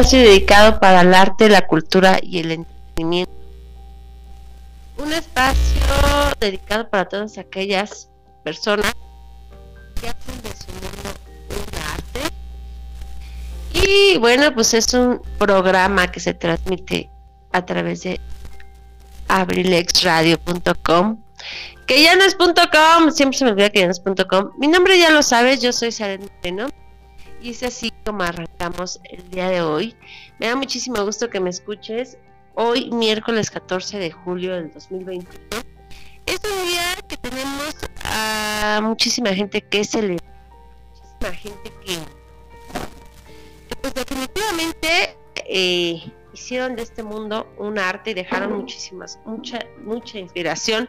Espacio dedicado para el arte, la cultura y el entretenimiento. Un espacio dedicado para todas aquellas personas que hacen de su mundo un arte. Y bueno, pues es un programa que se transmite a través de abrilexradio.com que ya no es .com, siempre se me olvida que ya no es .com. Mi nombre ya lo sabes, yo soy Saren Moreno y es así como arrancamos el día de hoy. Me da muchísimo gusto que me escuches. Hoy, miércoles 14 de julio del 2021. Es un día que tenemos a muchísima gente que celebra, muchísima gente que, pues definitivamente eh, hicieron de este mundo un arte y dejaron muchísimas, mucha, mucha inspiración.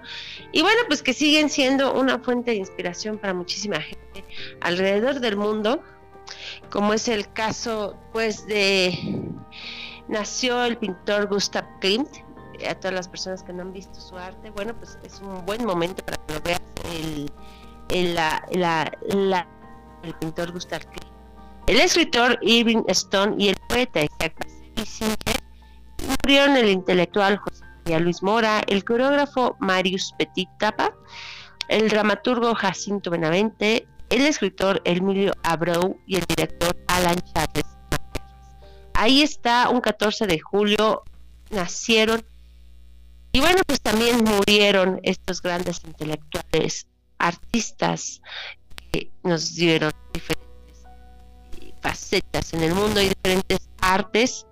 Y bueno, pues que siguen siendo una fuente de inspiración para muchísima gente alrededor del mundo como es el caso pues de nació el pintor Gustav Klimt. A todas las personas que no han visto su arte bueno pues es un buen momento para que lo veas el, la, el pintor Gustav Klimt. El escritor Irving Stone y el poeta Isaac Singer murieron el intelectual José María Luis Mora el coreógrafo Marius Petit Tapa el dramaturgo Jacinto Benavente el escritor Emilio Abreu y el director Alan Chávez. Ahí está, un 14 de julio nacieron y bueno, pues también murieron estos grandes intelectuales, artistas que nos dieron diferentes facetas en el mundo y diferentes artes.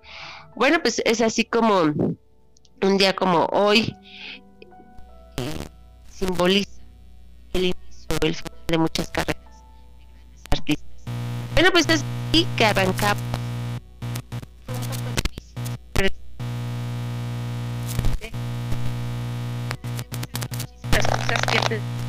Bueno, pues es así como un día como hoy eh, simboliza el inicio, el final de muchas carreras bueno, pues es así que arrancamos. Las cosas.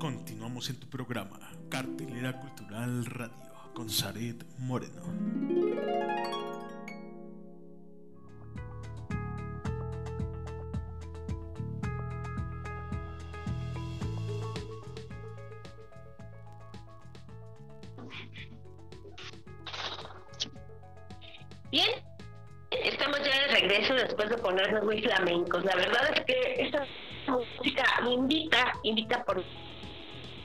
Continuamos en tu programa, Cartelera Cultural Radio, con Zaret Moreno. Bien, estamos ya de regreso después de ponernos muy flamencos. La verdad es que esta música invita, invita por...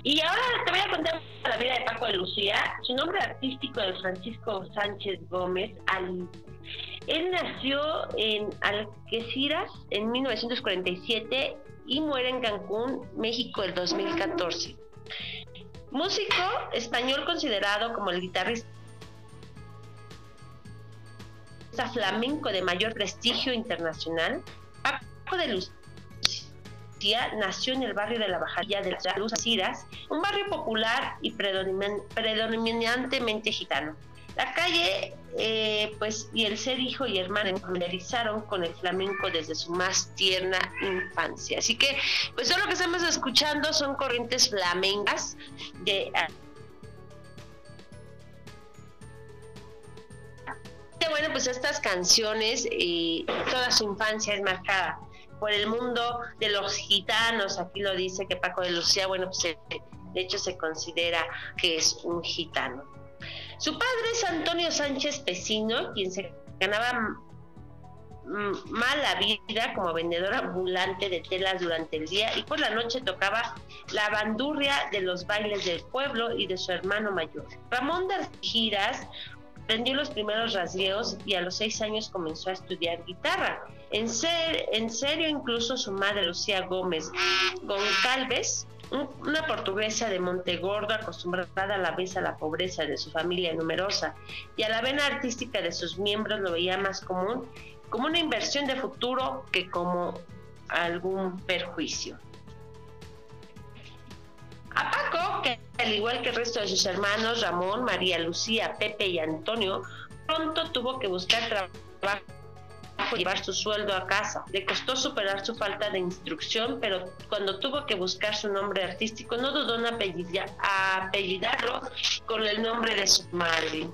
Y ahora te voy a contar la vida de Paco de Lucía. Su nombre artístico es Francisco Sánchez Gómez. Él nació en Algeciras en 1947 y muere en Cancún, México, el 2014. Músico español considerado como el guitarrista flamenco de mayor prestigio internacional, Paco de Lucía nació en el barrio de la Bajadilla de las Algeciras, un barrio popular y predominantemente gitano. La calle, eh, pues, y el ser hijo y hermano familiarizaron con el flamenco desde su más tierna infancia. Así que, pues, todo lo que estamos escuchando son corrientes flamencas de bueno, pues estas canciones, y toda su infancia es marcada por el mundo de los gitanos. Aquí lo dice que Paco de Lucía, bueno, pues de hecho se considera que es un gitano. Su padre es Antonio Sánchez Pesino, quien se ganaba mala vida como vendedor ambulante de telas durante el día y por la noche tocaba la bandurria de los bailes del pueblo y de su hermano mayor. Ramón de Giras Aprendió los primeros rasgueos y a los seis años comenzó a estudiar guitarra. En, en serio, incluso su madre, Lucía Gómez Goncalves, una portuguesa de Montegordo, acostumbrada a la vez a la pobreza de su familia numerosa y a la vena artística de sus miembros, lo veía más común como una inversión de futuro que como algún perjuicio. Al igual que el resto de sus hermanos, Ramón, María Lucía, Pepe y Antonio, pronto tuvo que buscar trabajo llevar su sueldo a casa. Le costó superar su falta de instrucción, pero cuando tuvo que buscar su nombre artístico no dudó en apellidarlo con el nombre de su madre.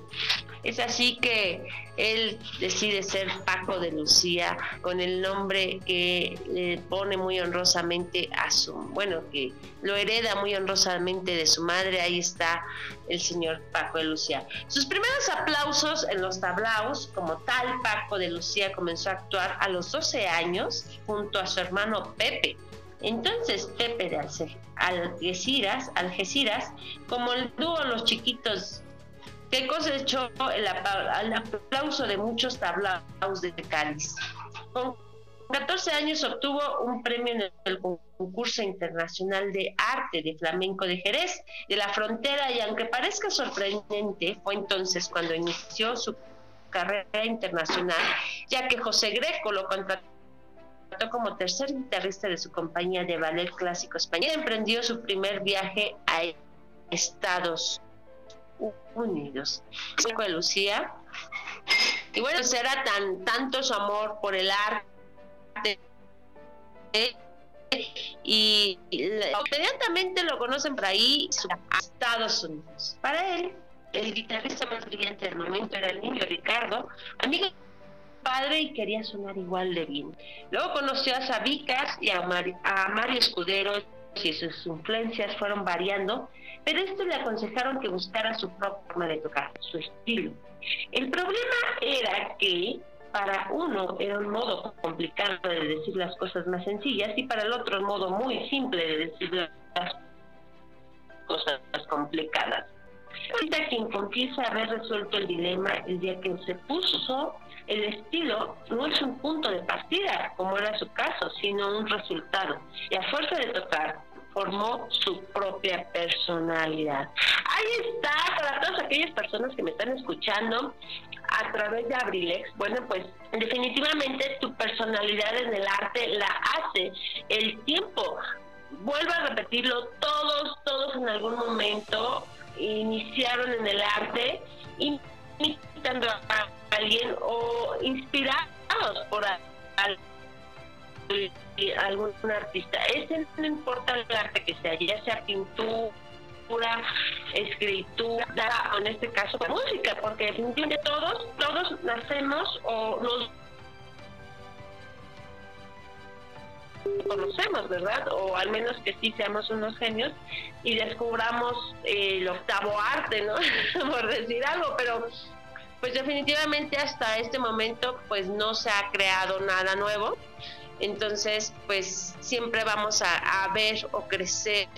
Es así que él decide ser Paco de Lucía con el nombre que le pone muy honrosamente a su, bueno, que lo hereda muy honrosamente de su madre. Ahí está el señor Paco de Lucía. Sus primeros aplausos en los tablaos, como tal, Paco de Lucía comenzó a actuar a los 12 años junto a su hermano Pepe. Entonces Pepe de Algeciras, Algeciras, como el dúo Los Chiquitos que cosechó el, aplauso de muchos tablaos de Cádiz. Con 14 años obtuvo un premio en el concurso internacional de arte de flamenco de Jerez de la frontera y aunque parezca sorprendente, fue entonces cuando inició su carrera internacional, ya que José Greco lo contrató como tercer guitarrista de su compañía de ballet clásico español. Emprendió su primer viaje a Estados Unidos. De Lucía. Y bueno, será tan tanto su amor por el arte y, inmediatamente lo conocen por ahí a Estados Unidos. Para él, el guitarrista más brillante del momento era el niño Ricardo, amigo padre y quería sonar igual de bien. Luego conoció a Sabicas y a, a Mario Escudero y sus influencias fueron variando, pero esto le aconsejaron que buscara su propia forma de tocar, su estilo. El problema era que para uno era un modo complicado de decir las cosas más sencillas y para el otro un modo muy simple de decir las cosas más complicadas. Ahorita quien confiesa haber resuelto el dilema el día que se puso el estilo no es un punto de partida, como era su caso, sino un resultado. Y a fuerza de tocar, formó su propia personalidad. Ahí está, para todas aquellas personas que me están escuchando a través de Abrilex, bueno, pues definitivamente tu personalidad en el arte la hace el tiempo. Vuelvo a repetirlo, todos, todos en algún momento iniciaron en el arte imitando a alguien o inspirados por algún artista. Ese no importa el arte que sea, ya sea pintura, escritura, o en este caso música, porque definitivamente todos, todos nacemos o nos conocemos, ¿verdad? O al menos que sí seamos unos genios y descubramos eh, el octavo arte, ¿no? Por decir algo, pero pues definitivamente hasta este momento pues no se ha creado nada nuevo. Entonces, pues siempre vamos a, a ver o crecer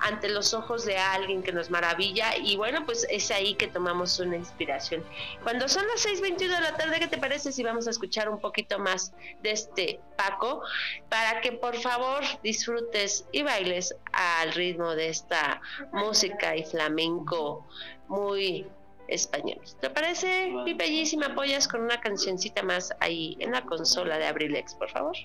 ante los ojos de alguien que nos maravilla y bueno, pues es ahí que tomamos una inspiración. Cuando son las 6.21 de la tarde, ¿qué te parece si vamos a escuchar un poquito más de este Paco para que por favor disfrutes y bailes al ritmo de esta música y flamenco muy español. ¿Te parece? Mi bellísima apoyas con una cancioncita más ahí en la consola de Abrilex, por favor.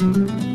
Mm-hmm.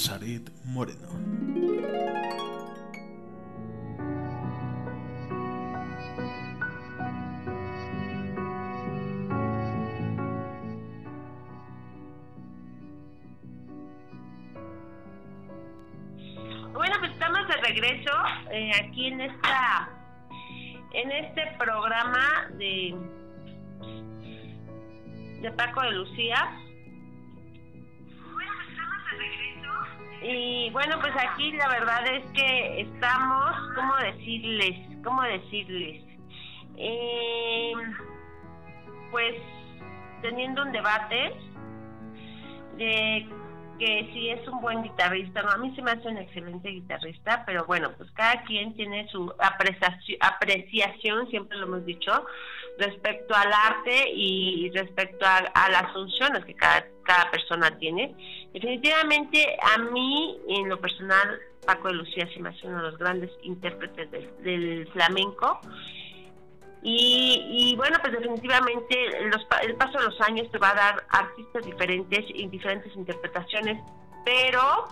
Zaret Moreno. Bueno, pues estamos de regreso eh, aquí en esta en este programa de de Paco de Lucía. Y bueno, pues aquí la verdad es que estamos, ¿cómo decirles? ¿Cómo decirles? Eh, pues teniendo un debate de que si es un buen guitarrista, no, a mí se me hace un excelente guitarrista, pero bueno, pues cada quien tiene su apreciación, apreciación siempre lo hemos dicho, respecto al arte y respecto a, las funciones que cada, cada persona tiene. Definitivamente a mí, en lo personal, Paco de Lucía se me hace uno de los grandes intérpretes del, flamenco. Y, y, bueno, pues definitivamente los, el paso de los años te va a dar artistas diferentes y diferentes interpretaciones pero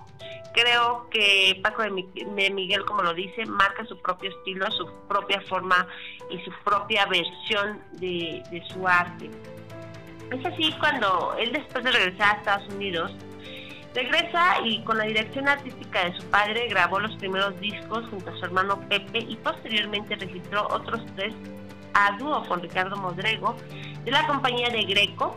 creo que Paco de Miguel, como lo dice, marca su propio estilo, su propia forma y su propia versión de, su arte. Es así cuando él después de regresar a Estados Unidos, regresa y con la dirección artística de su padre grabó los primeros discos junto a su hermano Pepe y posteriormente registró otros tres a dúo con Ricardo Modrego de la compañía de Greco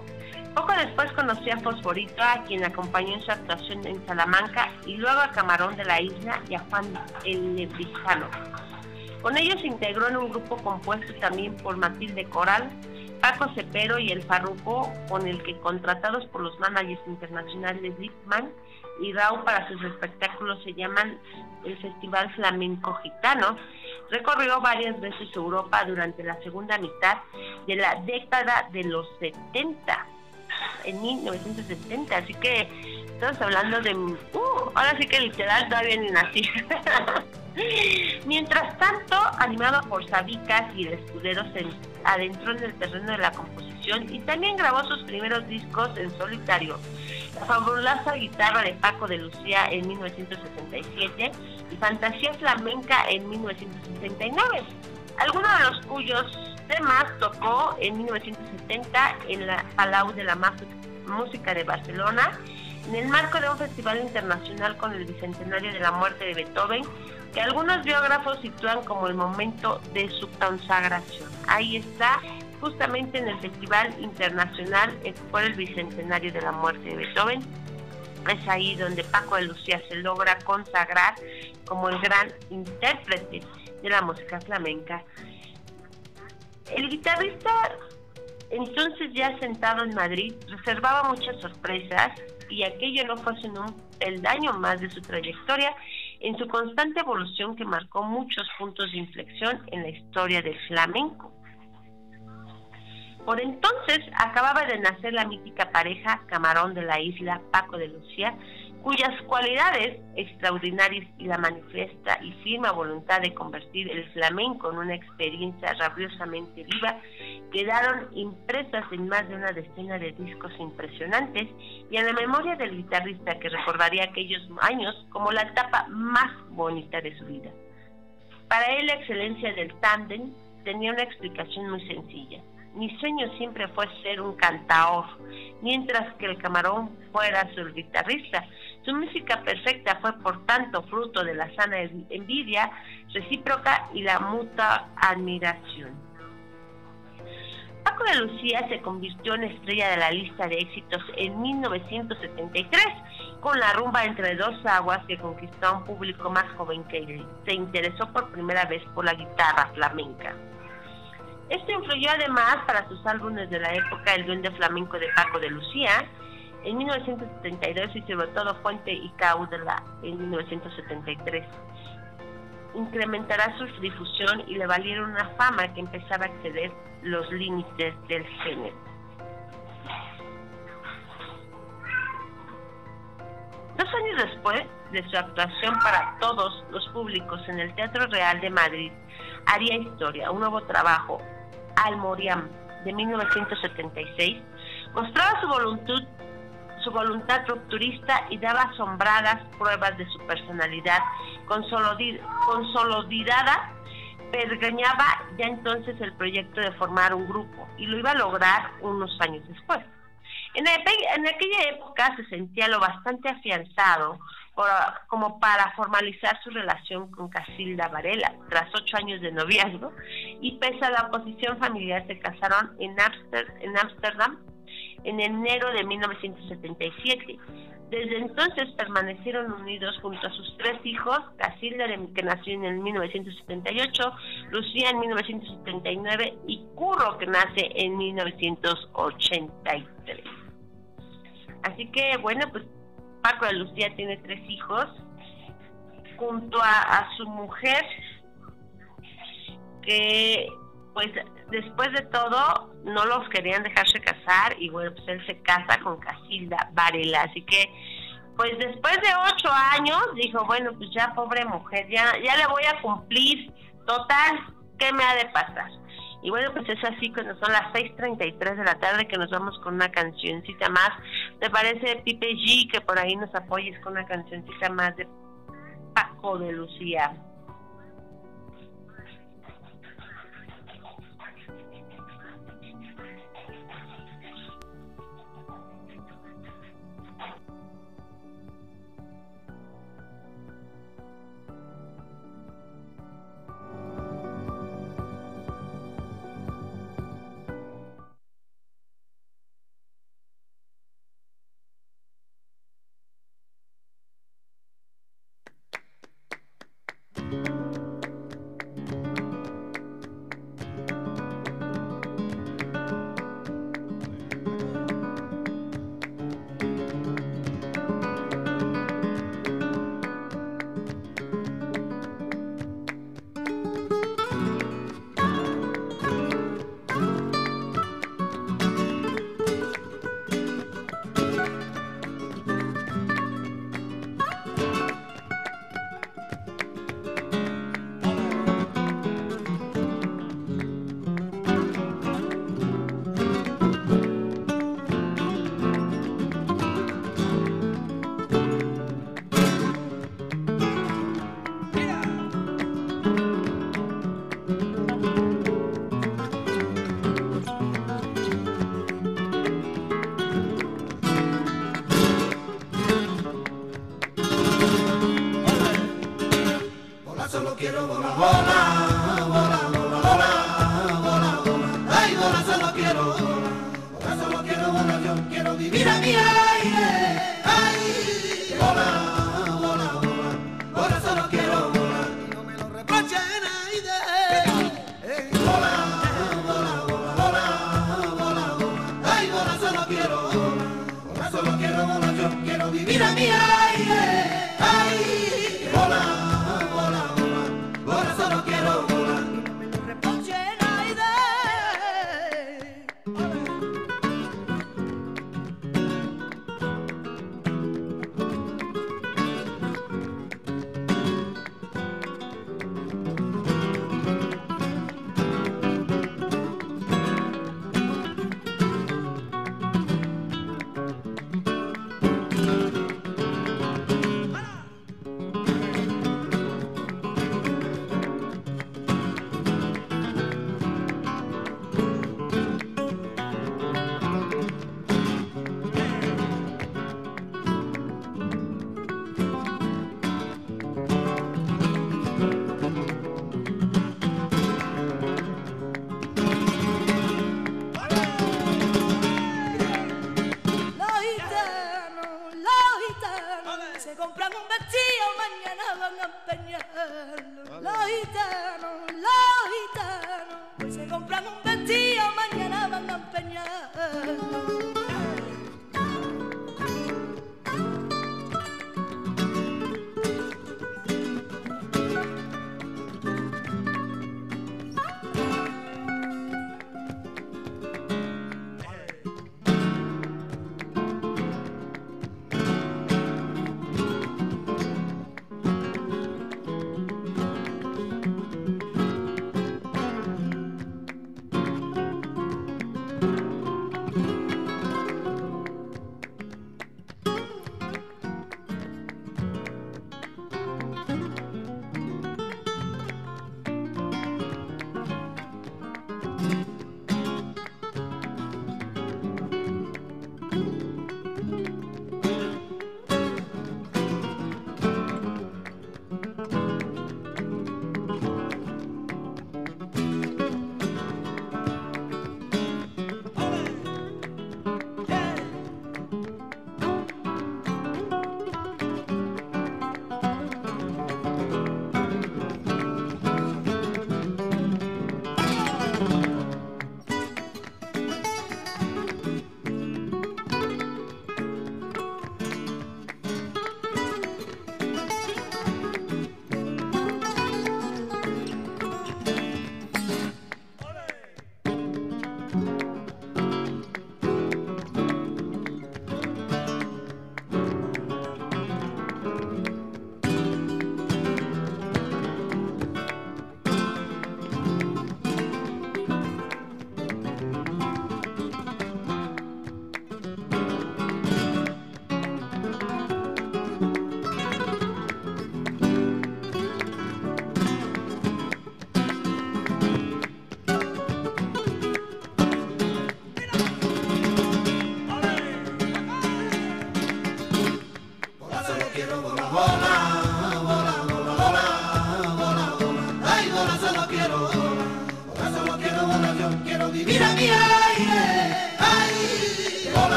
poco después conocí a Fosforito, a quien acompañó en su actuación en Salamanca, y luego a Camarón de la Isla y a Juan el Lebrijano. Con ellos se integró en un grupo compuesto también por Matilde Coral, Paco Cepero y El Farruco, con el que contratados por los managers internacionales Lipman y Rao para sus espectáculos se llaman el Festival Flamenco Gitano, recorrió varias veces Europa durante la segunda mitad de la década de los 70 en 1970, así que estamos hablando de, uh, ahora sí que literal todavía ni nací. Mientras tanto, animado por Sabicas y el escudero, se adentró en el terreno de la composición y también grabó sus primeros discos en solitario. La fabulosa guitarra de Paco de Lucía en 1977 y Fantasía Flamenca en 1969, algunos de los cuyos Además, tocó en 1970 en la Palau de la Música de Barcelona, en el marco de un festival internacional con el bicentenario de la muerte de Beethoven, que algunos biógrafos sitúan como el momento de su consagración. Ahí está, justamente en el Festival Internacional por el bicentenario de la muerte de Beethoven. Es ahí donde Paco de Lucía se logra consagrar como el gran intérprete de la música flamenca el guitarrista, entonces ya sentado en Madrid, reservaba muchas sorpresas y aquello no fue sino un peldaño más de su trayectoria en su constante evolución que marcó muchos puntos de inflexión en la historia del flamenco. Por entonces acababa de nacer la mítica pareja Camarón de la Isla, Paco de Lucía, cuyas cualidades extraordinarias y la manifiesta y firma voluntad de convertir el flamenco en una experiencia rabiosamente viva quedaron impresas en más de una decena de discos impresionantes y en la memoria del guitarrista que recordaría aquellos años como la etapa más bonita de su vida. Para él la excelencia del tándem tenía una explicación muy sencilla. Mi sueño siempre fue ser un cantador, mientras que el camarón fuera su guitarrista, su música perfecta fue por tanto fruto de la sana envidia recíproca y la mutua admiración. Paco de Lucía se convirtió en estrella de la lista de éxitos en 1973 con la rumba Entre dos aguas que conquistó a un público más joven que. Se interesó por primera vez por la guitarra flamenca. Esto influyó además para sus álbumes de la época El Duende Flamenco de Paco de Lucía, en 1972 y sobre todo Fuente y Caudela en 1973. Incrementará su difusión y le valieron una fama que empezaba a exceder los límites del género. Dos años después de su actuación para todos los públicos en el Teatro Real de Madrid, haría historia, un nuevo trabajo, Almoriam, de 1976, Mostraba su voluntad, su voluntad rupturista y daba asombradas pruebas de su personalidad consolidada, pergañaba ya entonces el proyecto de formar un grupo y lo iba a lograr unos años después. En, aquella época se sentía lo bastante afianzado como para formalizar su relación con Casilda Varela. Tras ocho años de noviazgo y pese a la oposición familiar, se casaron en Ámsterdam en enero de 1977. Desde entonces permanecieron unidos junto a sus tres hijos, Casilda, que nació en 1978, Lucía en 1979 y Curro, que nace en 1983. Así que, bueno, pues Paco de Lucía tiene tres hijos, junto a, su mujer, que pues después de todo no los querían dejarse casar y bueno, pues él se casa con Casilda Varela, así que pues después de ocho años dijo, bueno, pues ya pobre mujer, ya, ya le voy a cumplir, total, ¿qué me ha de pasar? Y bueno, pues es así cuando son las 6.33 de la tarde que nos vamos con una cancioncita más. ¿Te parece, Pipe G, que por ahí nos apoyes con una cancioncita más de Paco de Lucía?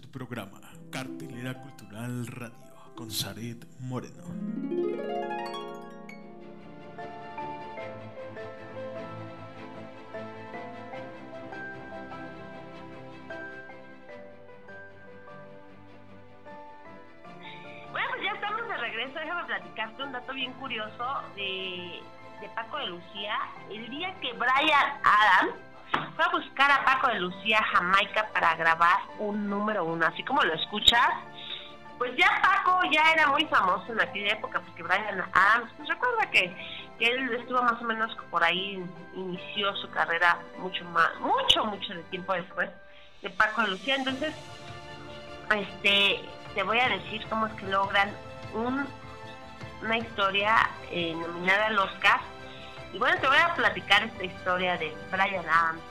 Tu programa, Cartelera Cultural Radio, con Zaret Moreno. Bueno, pues ya estamos de regreso. Déjame platicarte un dato bien curioso de, de Paco de Lucía. El día que Brian Adams fue a buscar a Paco de Lucía Jamaica para grabar un número uno, así como lo escuchas, pues ya Paco ya era muy famoso en aquella época, porque Brian Adams, pues recuerda que, él estuvo más o menos por ahí, inició su carrera mucho más, mucho, mucho de tiempo después de Paco de Lucía. Entonces, este te voy a decir cómo es que logran un, una historia eh, nominada al Oscar. Y bueno, te voy a platicar esta historia de Brian Adams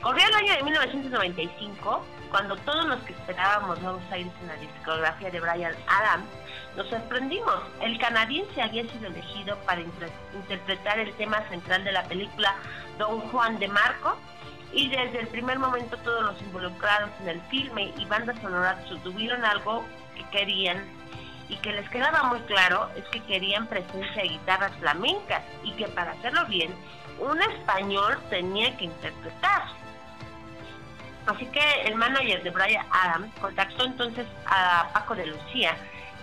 Corría el año de 1995, cuando todos los que esperábamos nuevos aires en la discografía de Brian Adams, nos sorprendimos. El canadiense había sido elegido para inter- interpretar el tema central de la película Don Juan de Marco, y desde el primer momento todos los involucrados en el filme y banda sonora tuvieron algo que querían y que les quedaba muy claro es que querían presencia de guitarras flamencas y que para hacerlo bien un español tenía que interpretar. Así que el manager de Brian Adams contactó entonces a Paco de Lucía,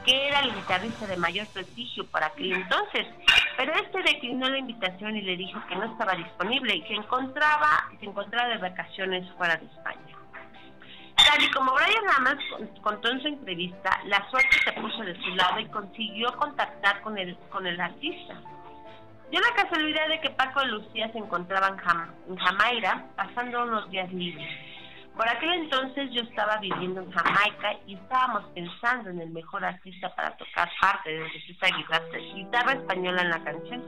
que era el guitarrista de mayor prestigio para aquel entonces, pero este declinó la invitación y le dijo que no estaba disponible y que encontraba, se encontraba de vacaciones fuera de España. Tal y como Brian Adams con- contó en su entrevista, la suerte se puso de su lado y consiguió contactar con el, con el artista. Dio la casualidad de que Paco de Lucía se encontraba en, Jam- en Jamaica pasando unos días libres. Por aquel entonces yo estaba viviendo en Jamaica y estábamos pensando en el mejor artista para tocar parte de esa guitarra, guitarra española en la canción.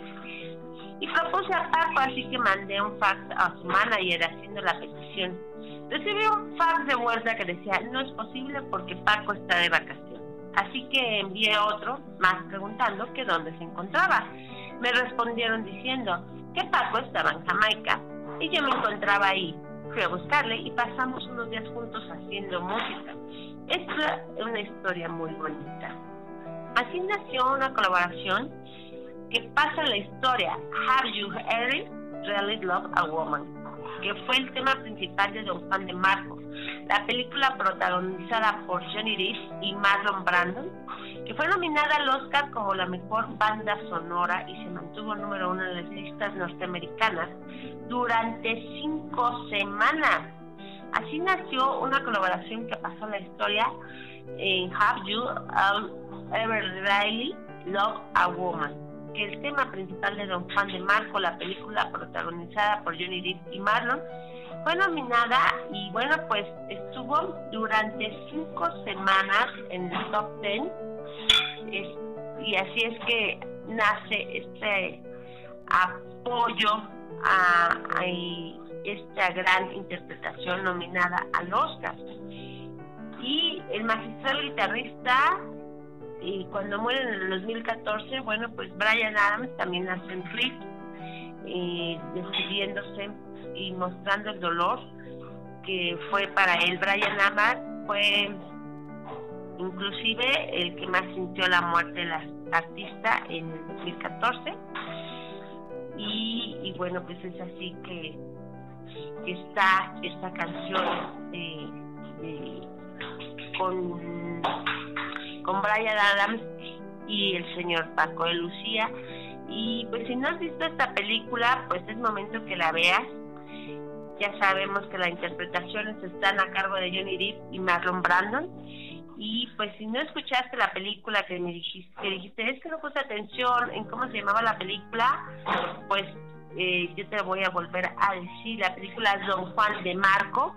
Y propuse a Paco, así que mandé un fax a su manager haciendo la petición. Recibí un fax de vuelta que decía, no es posible porque Paco está de vacaciones. Así que envié otro más preguntando que dónde se encontraba. Me respondieron diciendo que Paco estaba en Jamaica y yo me encontraba ahí. Fui a buscarle y pasamos unos días juntos haciendo música. Esta es una historia muy bonita. Así nació una colaboración que pasa en la historia Have You Ever Really Loved a Woman? que fue el tema principal de Don Juan de Marco, la película protagonizada por Johnny Depp y Marlon Brandon, que fue nominada al Oscar como la mejor banda sonora y se mantuvo número uno en las listas norteamericanas durante cinco semanas. Así nació una colaboración que pasó la historia en Have You Ever Really Loved a Woman? Que el tema principal de Don Juan de Marco, la película protagonizada por Johnny Depp y Marlon, fue nominada y bueno, pues estuvo durante cinco semanas en el top ten y así es que nace este apoyo a, a esta gran interpretación nominada al Oscar. Y el magistral guitarrista y cuando muere en el 2014, bueno, pues Brian Adams también hace un clip eh, despidiéndose y mostrando el dolor que fue para él. Brian Adams fue inclusive el que más sintió la muerte de la artista en el 2014 y, bueno, pues es así que, que está esta canción de- de- con con Brian Adams y el señor Paco de Lucía. Y pues si no has visto esta película, pues es momento que la veas. Ya sabemos que las interpretaciones están a cargo de Johnny Depp y Marlon Brandon. Y pues si no escuchaste la película que me dijiste, que dijiste es que no puse atención en cómo se llamaba la película, pues eh, yo te voy a volver a decir. La película es Don Juan de Marco,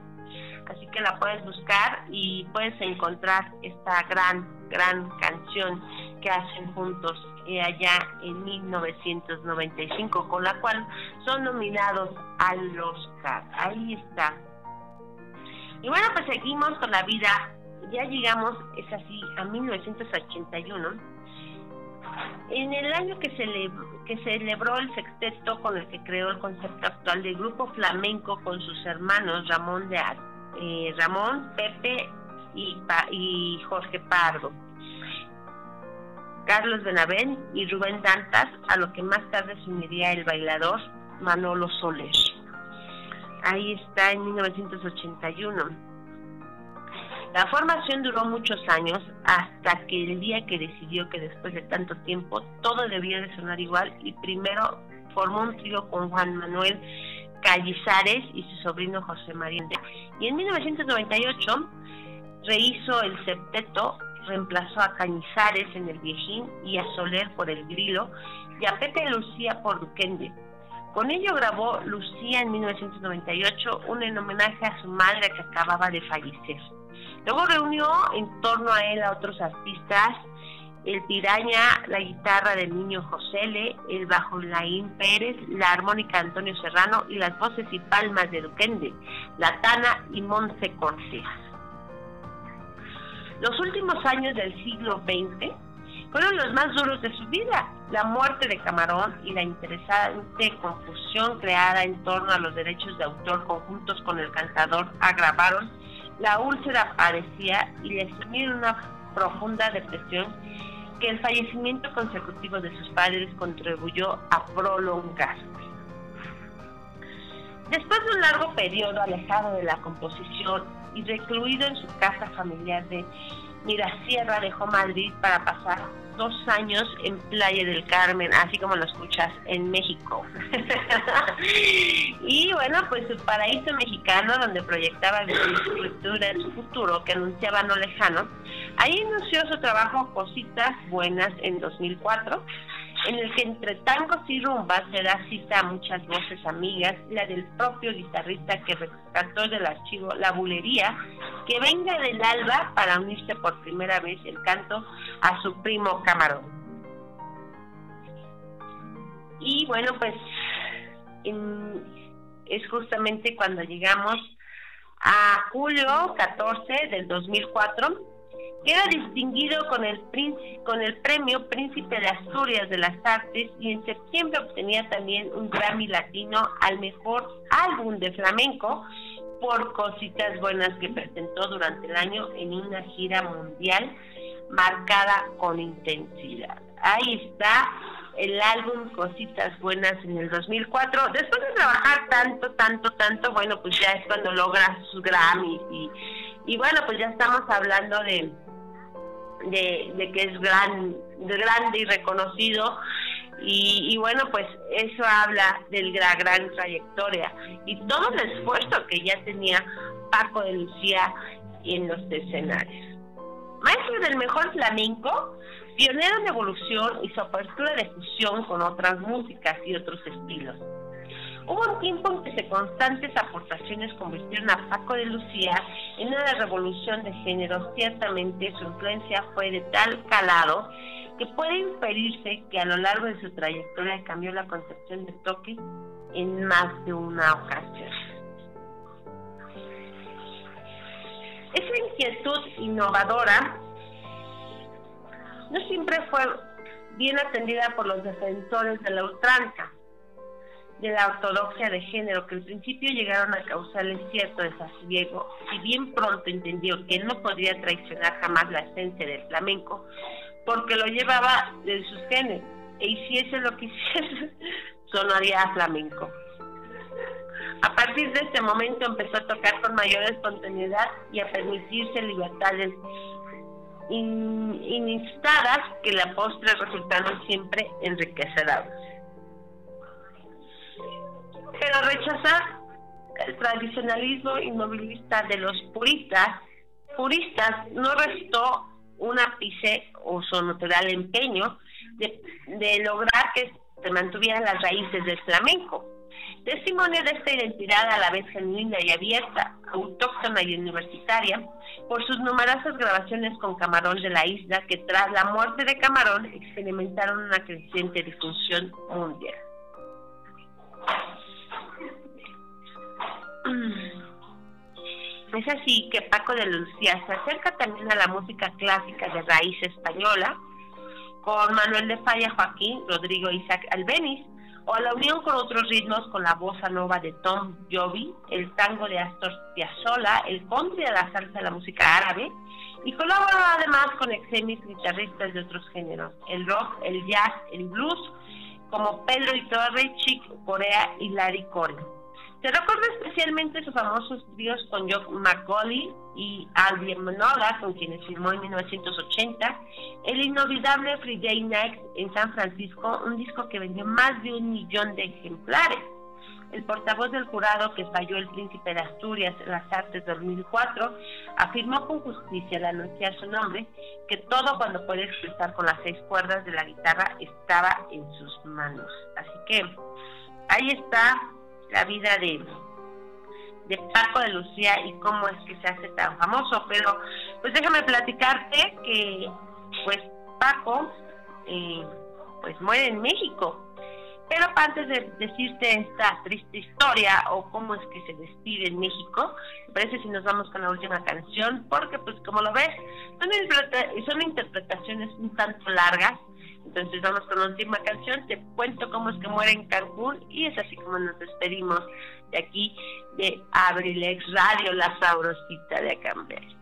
así que la puedes buscar y puedes encontrar esta gran, gran canción que hacen juntos eh, allá en 1995, con la cual son nominados al Oscar. Ahí está. Y bueno, pues seguimos con la vida. Ya llegamos, es así, a 1981. En el año que, cele- que celebró el sexteto con el que creó el concepto actual de grupo flamenco con sus hermanos Ramón de A- eh, Ramón, Pepe y, Jorge Pardo. Carlos Benavent y Rubén Dantas, a lo que más tarde se uniría el bailador Manolo Soler. Ahí está en 1981. La formación duró muchos años hasta que el día que decidió que después de tanto tiempo todo debía de sonar igual y primero formó un trío con Juan Manuel Callizares y su sobrino José María. Y en 1998 rehizo el septeto, reemplazó a Cañizares en el Viejín y a Soler por el Grilo y a Pepe Lucía por Duquende. Con ello grabó Lucía en 1998 un en homenaje a su madre que acababa de fallecer. Luego reunió en torno a él a otros artistas, el piraña, la guitarra del niño Josele, el bajo Laín Pérez, la armónica Antonio Serrano y las voces y palmas de Duquende, La Tana y Monse Cortés. Los últimos años del siglo XX fueron los más duros de su vida. La muerte de Camarón y la interesante confusión creada en torno a los derechos de autor conjuntos con el cantador agravaron la úlcera padecía y le sumieron una profunda depresión que el fallecimiento consecutivo de sus padres contribuyó a prolongar. Después de un largo periodo alejado de la composición y recluido en su casa familiar de Mirasierra, dejó Madrid para pasar dos años en Playa del Carmen, así como lo escuchas, en México. y bueno, pues su paraíso mexicano, donde proyectaba vivir su futuro, su futuro, que anunciaba no lejano, ahí inició su trabajo Cositas Buenas en 2004, en el que entre tangos y rumbas se da cita a muchas voces amigas, la del propio guitarrista que rescató del archivo La Bulería, que venga del alba para unirse por primera vez el canto a su primo Camarón. Y bueno, pues es justamente cuando llegamos a julio 14 del 2004 Queda distinguido con el, con el premio Príncipe de Asturias de las Artes y en septiembre obtenía también un Grammy Latino al mejor álbum de flamenco por cositas buenas que presentó durante el año en una gira mundial marcada con intensidad. Ahí está el álbum Cositas Buenas en el 2004. Después de trabajar tanto, tanto, tanto, bueno, pues ya es cuando logra sus Grammys y, y bueno, pues ya estamos hablando de, de, que es gran, de grande y reconocido. Y, y bueno, pues eso habla de la gran trayectoria y todo el esfuerzo que ya tenía Paco de Lucía en los escenarios. Maestro del mejor flamenco, pionero en evolución y su apertura de fusión con otras músicas y otros estilos. Hubo un tiempo en que sus constantes aportaciones convirtieron a Paco de Lucía en una revolución de género. Ciertamente su influencia fue de tal calado que puede inferirse que a lo largo de su trayectoria cambió la concepción de toque en más de una ocasión. Esa inquietud innovadora no siempre fue bien atendida por los defensores de la ultranza, de la ortodoxia de género, que al principio llegaron a causarle cierto desasosiego, si bien pronto entendió que no podría traicionar jamás la esencia del flamenco, porque lo llevaba de sus genes, e hiciese lo que hiciese, sonaría a flamenco. A partir de este momento empezó a tocar con mayor espontaneidad y a permitirse libertades in- ininstadas que la postre resultaron siempre enriquecedoras. Pero rechazar el tradicionalismo inmovilista de los puristas, puristas no restó un ápice o sonotral empeño de, de lograr que se mantuvieran las raíces del flamenco. Testimonio de esta identidad a la vez genuina y abierta, autóctona y universitaria, por sus numerosas grabaciones con Camarón de la isla que tras la muerte de Camarón experimentaron una creciente difusión mundial. Es así que Paco de Lucía se acerca también a la música clásica de raíz española, con Manuel de Falla Joaquín, Rodrigo Isaac Albeniz, o a la unión con otros ritmos con la bossa nova de Tom Jovi, el tango de Astor Piazzolla, el country de la salsa de la música árabe, y colaboró además con exemis guitarristas de otros géneros, el rock, el jazz, el blues, como Pedro Torre, Chick Corea y Larry Coren. Se recuerda especialmente sus famosos tríos con Jock McCauley y Alvin Manola, con quienes firmó en 1980, el inolvidable Friday Night en San Francisco, un disco que vendió más de un millón de ejemplares. El portavoz del jurado que falló el Príncipe de Asturias en las Artes 2004 afirmó con justicia al anunciar su nombre que todo cuando puede expresar con las seis cuerdas de la guitarra estaba en sus manos. Así que ahí está la vida de, de Paco de Lucía y cómo es que se hace tan famoso. Pero pues déjame platicarte que pues Paco eh, pues muere en México. Pero antes de decirte esta triste historia o cómo es que se despide en México, me parece si nos vamos con la última canción, porque pues como lo ves, son, interpretaciones un tanto largas, entonces vamos con la última canción, te cuento cómo es que muere en Cancún y es así como nos despedimos de aquí de Abrilex Radio, la sabrosita de Acambé.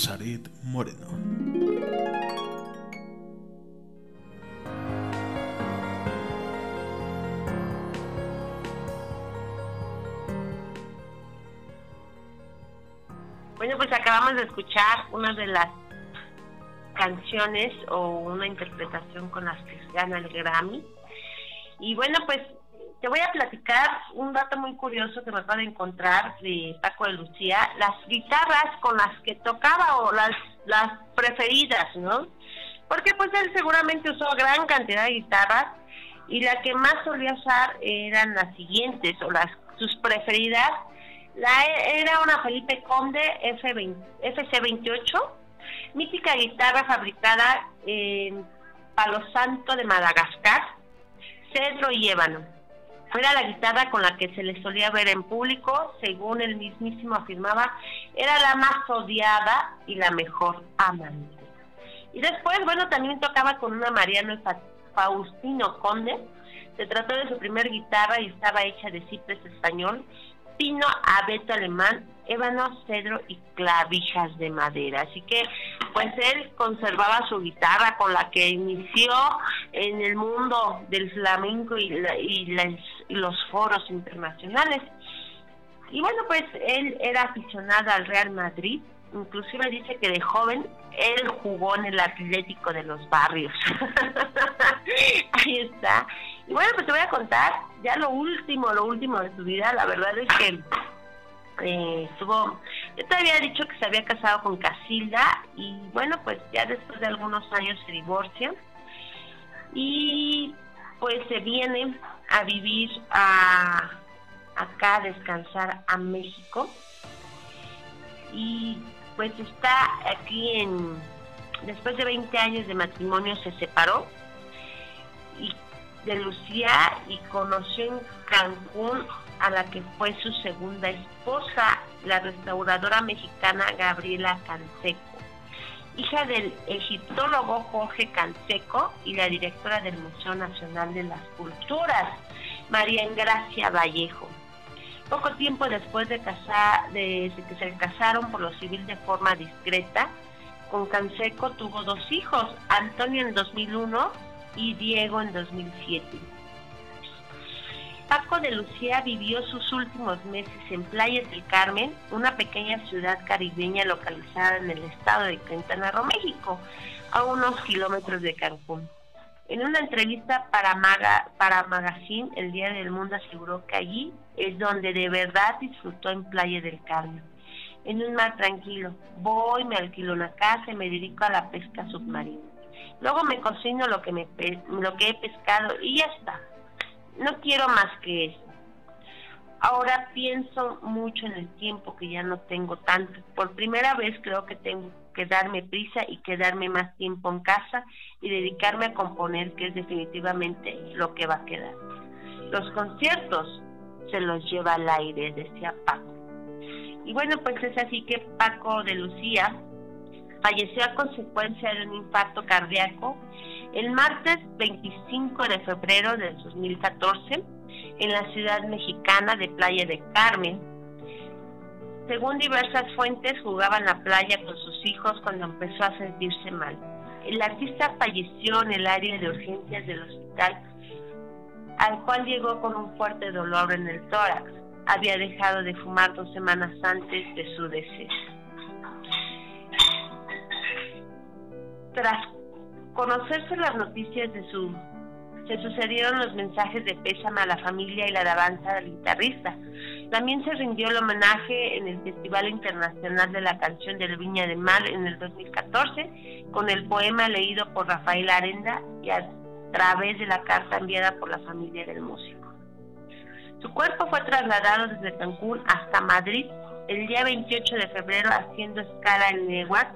Zaret Moreno. Bueno, pues acabamos de escuchar una de las canciones o una interpretación con las que se gana el Grammy. Y bueno, pues te voy a platicar un dato muy curioso que me acabo de encontrar de Paco de Lucía, las guitarras con las que tocaba o las, las preferidas, ¿no? Porque pues él seguramente usó gran cantidad de guitarras y la que más solía usar eran las siguientes o las sus preferidas. La era una Felipe Conde F20, FC28, mítica guitarra fabricada en Palo Santo de Madagascar, cedro y ébano. Era la guitarra con la que se le solía ver en público, según él mismísimo afirmaba, era la más odiada y la mejor amante. Y después, bueno, también tocaba con una Mariano Faustino Conde. Se trató de su primer guitarra y estaba hecha de cipres español, pino, abeto alemán, ébano, cedro y clavijas de madera. Así que, pues él conservaba su guitarra con la que inició en el mundo del flamenco y, la- y los foros internacionales. Y bueno, pues él era aficionado al Real Madrid, inclusive dice que de joven él jugó en el Atlético de los Barrios. Ahí está. Y bueno, pues te voy a contar ya lo último, lo último de su vida. La verdad es que eh, estuvo, yo te había dicho que se había casado con Casilda y bueno, pues ya después de algunos años se divorcia y pues se viene a vivir a acá a descansar a México y pues está aquí en después de 20 años de matrimonio se separó y de Lucía y conoció en Cancún a la que fue su segunda esposa, la restauradora mexicana Gabriela Canseco, hija del egiptólogo Jorge Canseco y la directora del Museo Nacional de las Culturas, María Engracia Vallejo. Poco tiempo después de, casar, de que se casaron por lo civil de forma discreta, con Canseco tuvo dos hijos, Antonio en 2001 y Diego en 2007. Paco de Lucía vivió sus últimos meses en Playas del Carmen, una pequeña ciudad caribeña localizada en el estado de Quintana Roo, México, a unos kilómetros de Cancún. En una entrevista para, Maga, para Magazine, El Día del Mundo aseguró que allí es donde de verdad disfrutó en Playa del Carmen. En un mar tranquilo, voy, me alquilo una casa y me dedico a la pesca submarina. Luego me cocino lo que, me, lo que he pescado y ya está. No quiero más que eso. Ahora pienso mucho en el tiempo que ya no tengo tanto. Por primera vez creo que tengo que darme prisa y quedarme más tiempo en casa y dedicarme a componer, que es definitivamente lo que va a quedar. Los conciertos se los lleva al aire, decía Paco. Y bueno, pues es así que Paco de Lucía falleció a consecuencia de un infarto cardíaco el martes 25 de febrero del 2014 en la ciudad mexicana de Playa de Carmen. Según diversas fuentes, jugaba en la playa con sus hijos cuando empezó a sentirse mal. El artista falleció en el área de urgencias del hospital, al cual llegó con un fuerte dolor en el tórax. Había dejado de fumar dos semanas antes de su deceso. Tras conocerse las noticias de su se sucedieron los mensajes de pésame a la familia y la alabanza del guitarrista. También se rindió el homenaje en el Festival Internacional de la Canción del Viña de Mar en el 2014 con el poema leído por Rafael Arenda y a través de la carta enviada por la familia del músico. Su cuerpo fue trasladado desde Cancún hasta Madrid el día 28 de febrero haciendo escala en Newark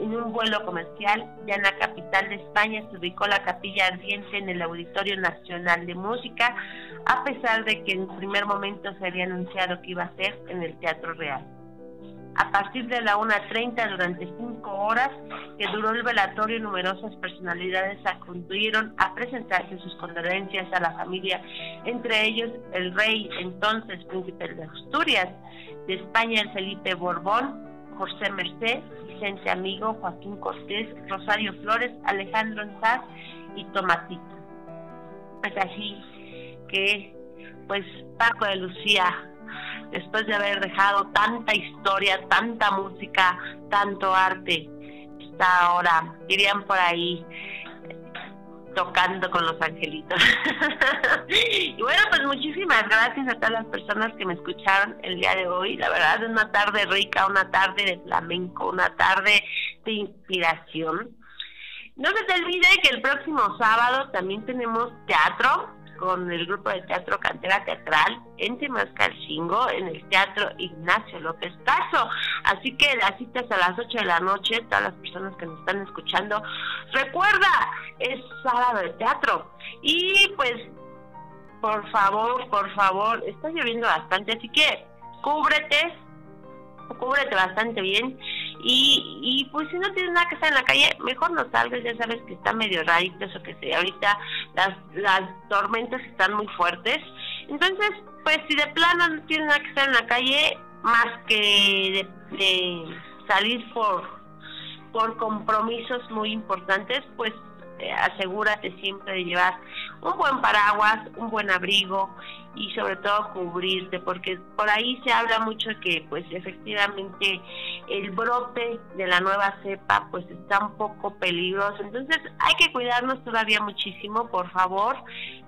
en un vuelo comercial. Ya en la capital de España se ubicó la capilla ardiente en el Auditorio Nacional de Música, a pesar de que en primer momento se había anunciado que iba a ser en el Teatro Real. A partir de la 1.30 durante cinco horas que duró el velatorio, numerosas personalidades acudieron a presentarse sus condolencias a la familia, entre ellos el rey, entonces príncipe de Asturias, de España el Felipe Borbón, José Merced, Vicente Amigo, Joaquín Cortés, Rosario Flores, Alejandro Enzaz y Tomatito. Es así que, pues, Paco de Lucía después de haber dejado tanta historia, tanta música, tanto arte, está ahora, dirían por ahí, tocando con los angelitos. y bueno, pues muchísimas gracias a todas las personas que me escucharon el día de hoy. La verdad es una tarde rica, una tarde de flamenco, una tarde de inspiración. No se te olvide que el próximo sábado también tenemos teatro con el grupo de teatro Cantera Teatral en Temascalcingo, en el Teatro Ignacio López Caso. Así que las citas a las 8 de la noche, todas las personas que nos están escuchando, recuerda, es sábado de teatro. Y pues, por favor, por favor, está lloviendo bastante, así que cúbrete, cúbrete bastante bien y, y pues si no tienes nada que hacer en la calle, mejor no salgas, ya sabes que está medio rarito eso que sé, ahorita las, las tormentas están muy fuertes. Entonces, pues si de plano no tienes nada que hacer en la calle, más que de, salir por, por compromisos muy importantes, pues asegúrate siempre de llevar un buen paraguas, un buen abrigo y sobre todo cubrirte, porque por ahí se habla mucho que pues efectivamente el brote de la nueva cepa pues está un poco peligroso, entonces hay que cuidarnos todavía muchísimo, por favor,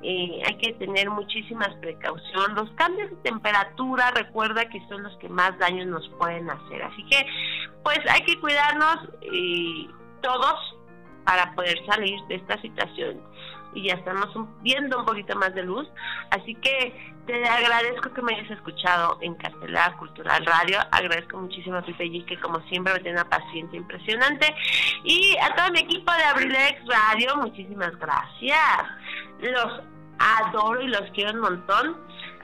eh, hay que tener muchísimas precauciones, los cambios de temperatura recuerda que son los que más daños nos pueden hacer, así que pues hay que cuidarnos eh, todos para poder salir de esta situación y ya estamos viendo un poquito más de luz. Así que te agradezco que me hayas escuchado en Cartelera Cultural Radio. Agradezco muchísimo a Pipe G, que como siempre me tiene una paciencia impresionante. Y a todo mi equipo de Abrilex Radio, muchísimas gracias. Los adoro y los quiero un montón.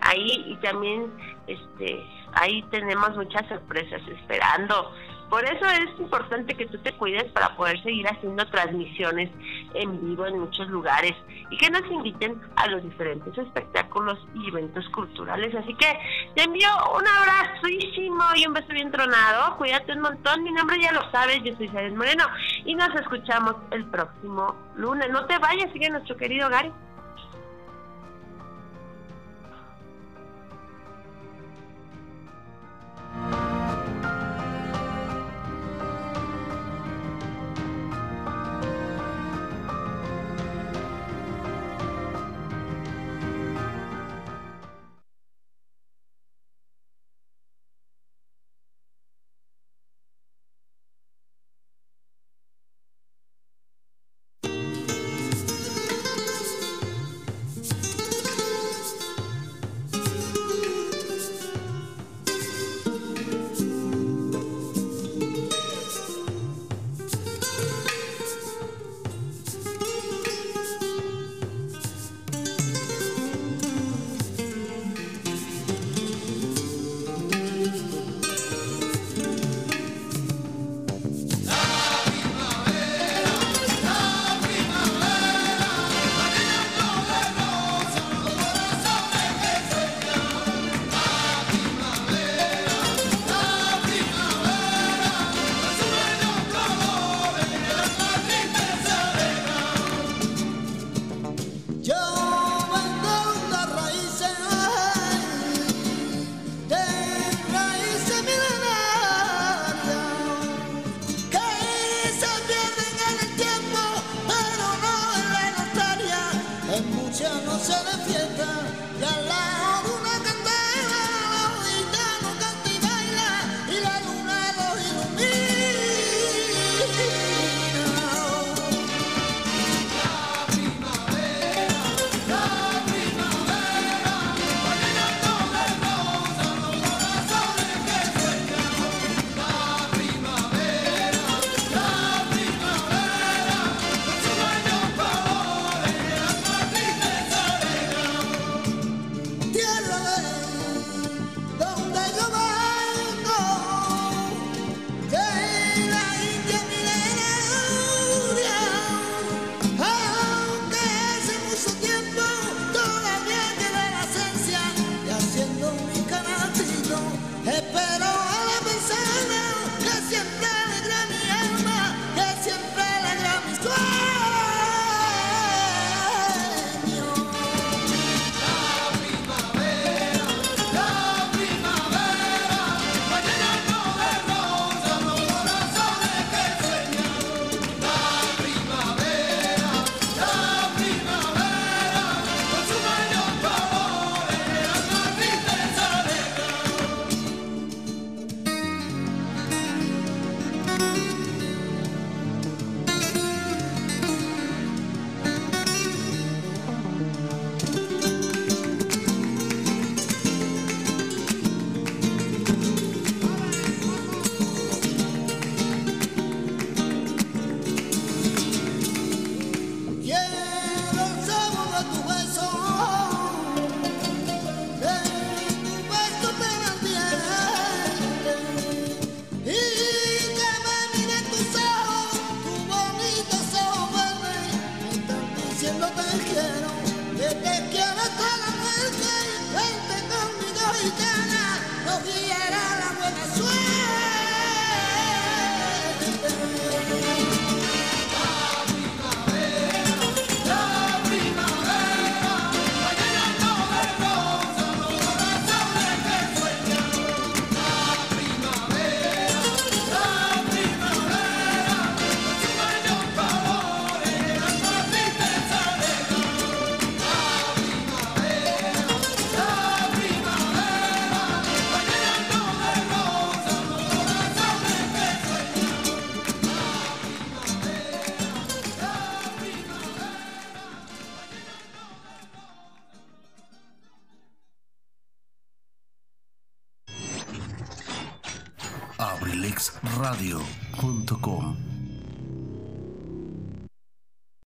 Ahí y también este ahí tenemos muchas sorpresas esperando. Por eso es importante que tú te cuides para poder seguir haciendo transmisiones en vivo en muchos lugares y que nos inviten a los diferentes espectáculos y eventos culturales. Así que te envío un abrazísimo y un beso bien tronado. Cuídate un montón. Mi nombre ya lo sabes, yo soy Isabel Moreno y nos escuchamos el próximo lunes. No te vayas, sigue nuestro querido Gary.